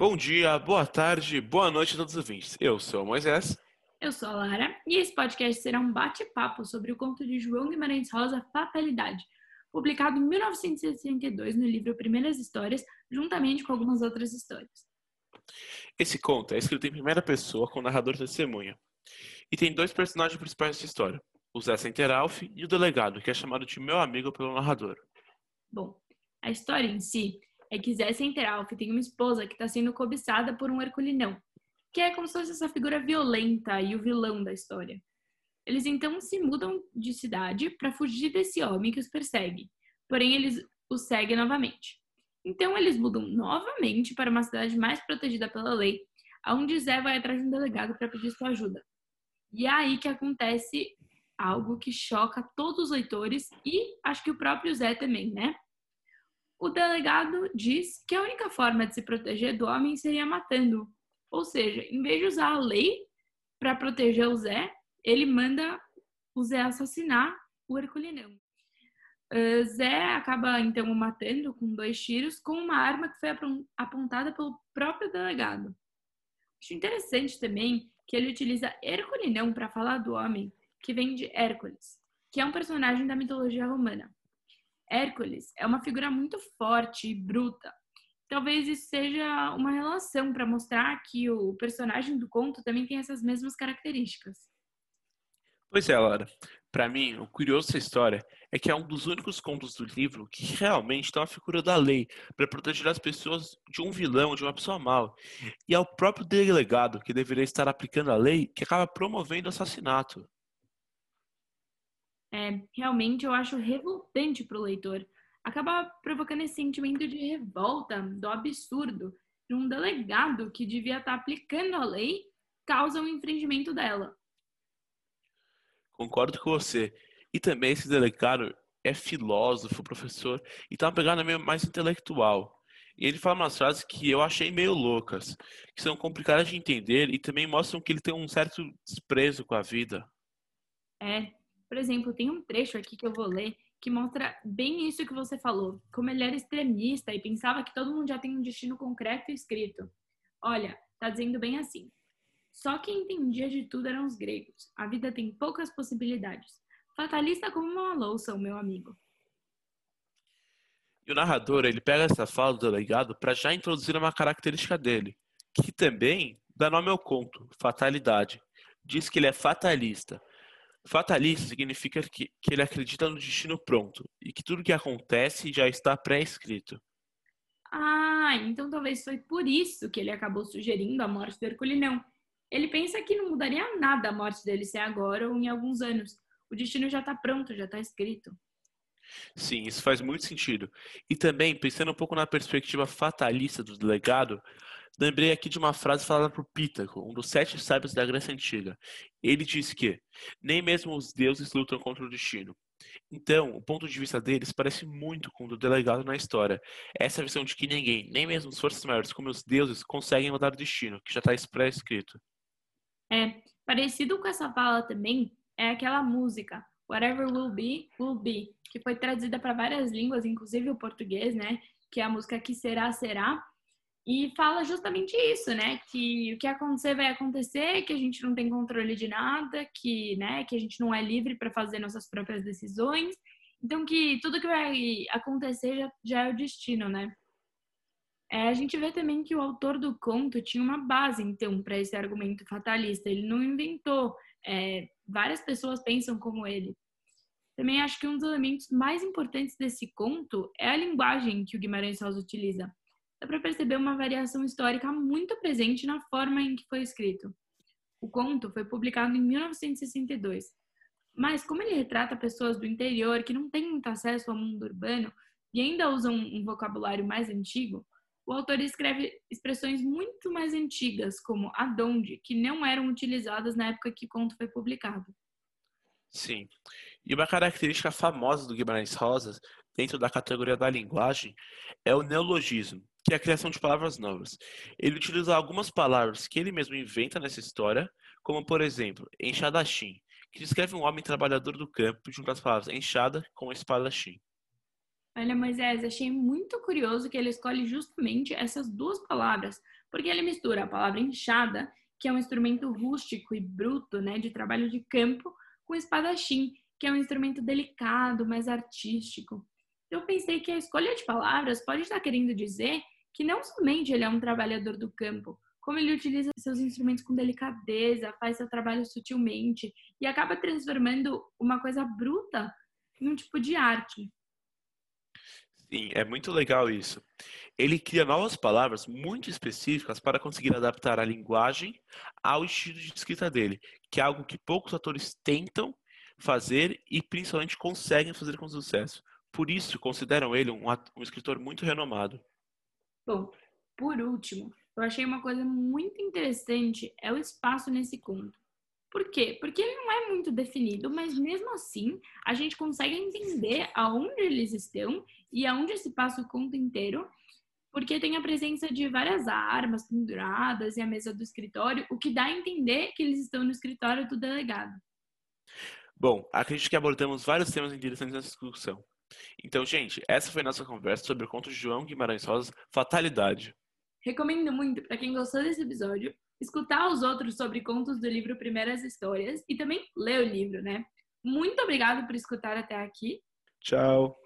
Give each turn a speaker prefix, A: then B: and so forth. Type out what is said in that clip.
A: Bom dia, boa tarde, boa noite a todos os ouvintes. Eu sou o Moisés.
B: Eu sou a Lara e esse podcast será um bate-papo sobre o conto de João Guimarães Rosa, Fatalidade, publicado em 1962 no livro Primeiras Histórias, juntamente com algumas outras histórias.
A: Esse conto é escrito em primeira pessoa com o narrador testemunha. E tem dois personagens principais dessa história, o Zé Centeralf e o delegado, que é chamado de meu amigo pelo narrador.
B: Bom, a história em si é que Zé Centeralf tem uma esposa que está sendo cobiçada por um herculinão, que é como se fosse essa figura violenta e o vilão da história. Eles então se mudam de cidade para fugir desse homem que os persegue, porém eles os seguem novamente. Então eles mudam novamente para uma cidade mais protegida pela lei, aonde Zé vai atrás de um delegado para pedir sua ajuda. E é aí que acontece algo que choca todos os leitores e acho que o próprio Zé também, né? O delegado diz que a única forma de se proteger do homem seria matando. Ou seja, em vez de usar a lei para proteger o Zé, ele manda o Zé assassinar o Herculinão. Uh, Zé acaba então o matando com dois tiros com uma arma que foi apontada pelo próprio delegado. Acho interessante também que ele utiliza Herculinão para falar do homem, que vem de Hércules, que é um personagem da mitologia romana. Hércules é uma figura muito forte e bruta. Talvez isso seja uma relação para mostrar que o personagem do conto também tem essas mesmas características.
A: Pois é, Laura. Para mim, o curioso dessa história é que é um dos únicos contos do livro que realmente tem uma figura da lei para proteger as pessoas de um vilão, de uma pessoa mal. E é o próprio delegado que deveria estar aplicando a lei que acaba promovendo o assassinato.
B: É, realmente eu acho revoltante para o leitor. Acaba provocando esse sentimento de revolta, do absurdo, de um delegado que devia estar aplicando a lei causa um infringimento dela.
A: Concordo com você. E também esse delegado é filósofo, professor, e tá uma pegada meio mais intelectual. E ele fala umas frases que eu achei meio loucas, que são complicadas de entender e também mostram que ele tem um certo desprezo com a vida.
B: É, por exemplo, tem um trecho aqui que eu vou ler que mostra bem isso que você falou, como ele era extremista e pensava que todo mundo já tem um destino concreto e escrito. Olha, tá dizendo bem assim. Só quem entendia de tudo eram os gregos. A vida tem poucas possibilidades. Fatalista como uma louça, o meu amigo.
A: E o narrador, ele pega essa fala do delegado para já introduzir uma característica dele, que também dá nome ao conto, fatalidade. Diz que ele é fatalista. Fatalista significa que, que ele acredita no destino pronto e que tudo que acontece já está pré-escrito.
B: Ah, então talvez foi por isso que ele acabou sugerindo a morte do Herculinão. Ele pensa que não mudaria nada a morte dele ser agora ou em alguns anos. O destino já está pronto, já está escrito.
A: Sim, isso faz muito sentido. E também, pensando um pouco na perspectiva fatalista do delegado, lembrei aqui de uma frase falada por Pítago, um dos sete sábios da Grécia Antiga. Ele disse que nem mesmo os deuses lutam contra o destino. Então, o ponto de vista deles parece muito com o do delegado na história. Essa visão de que ninguém, nem mesmo as forças maiores como os deuses, conseguem mudar o destino, que já está pré-escrito.
B: É, parecido com essa fala também é aquela música, Whatever Will Be, Will Be, que foi traduzida para várias línguas, inclusive o português, né? Que é a música Que Será, Será. E fala justamente isso, né? Que o que acontecer vai acontecer, que a gente não tem controle de nada, que, né, que a gente não é livre para fazer nossas próprias decisões. Então, que tudo que vai acontecer já, já é o destino, né? É, a gente vê também que o autor do conto tinha uma base, então, para esse argumento fatalista. Ele não inventou. É, várias pessoas pensam como ele. Também acho que um dos elementos mais importantes desse conto é a linguagem que o Guimarães Rosa utiliza. Dá para perceber uma variação histórica muito presente na forma em que foi escrito. O conto foi publicado em 1962, mas como ele retrata pessoas do interior que não têm muito acesso ao mundo urbano e ainda usam um vocabulário mais antigo, o autor escreve expressões muito mais antigas, como adonde, que não eram utilizadas na época que o conto foi publicado.
A: Sim. E uma característica famosa do Guimarães Rosas, dentro da categoria da linguagem, é o neologismo, que é a criação de palavras novas. Ele utiliza algumas palavras que ele mesmo inventa nessa história, como, por exemplo, enxadachim, que descreve um homem trabalhador do campo junto às palavras enxada com espadachim.
B: Olha, Moisés, achei muito curioso que ele escolhe justamente essas duas palavras, porque ele mistura a palavra enxada, que é um instrumento rústico e bruto, né, de trabalho de campo, com espadachim, que é um instrumento delicado, mais artístico. Eu pensei que a escolha de palavras pode estar querendo dizer que não somente ele é um trabalhador do campo, como ele utiliza seus instrumentos com delicadeza, faz seu trabalho sutilmente e acaba transformando uma coisa bruta em um tipo de arte.
A: Sim, é muito legal isso. Ele cria novas palavras muito específicas para conseguir adaptar a linguagem ao estilo de escrita dele, que é algo que poucos atores tentam fazer e principalmente conseguem fazer com sucesso. Por isso, consideram ele um, um escritor muito renomado.
B: Bom, por último, eu achei uma coisa muito interessante é o espaço nesse conto. Por quê? Porque ele não é muito definido, mas mesmo assim a gente consegue entender aonde eles estão e aonde se passa o conto inteiro, porque tem a presença de várias armas penduradas e a mesa do escritório, o que dá a entender que eles estão no escritório do delegado.
A: Bom, acredito que abordamos vários temas interessantes nessa discussão. Então, gente, essa foi a nossa conversa sobre o conto de João Guimarães Rosa, Fatalidade.
B: Recomendo muito para quem gostou desse episódio escutar os outros sobre contos do livro Primeiras Histórias e também ler o livro, né? Muito obrigado por escutar até aqui.
A: Tchau.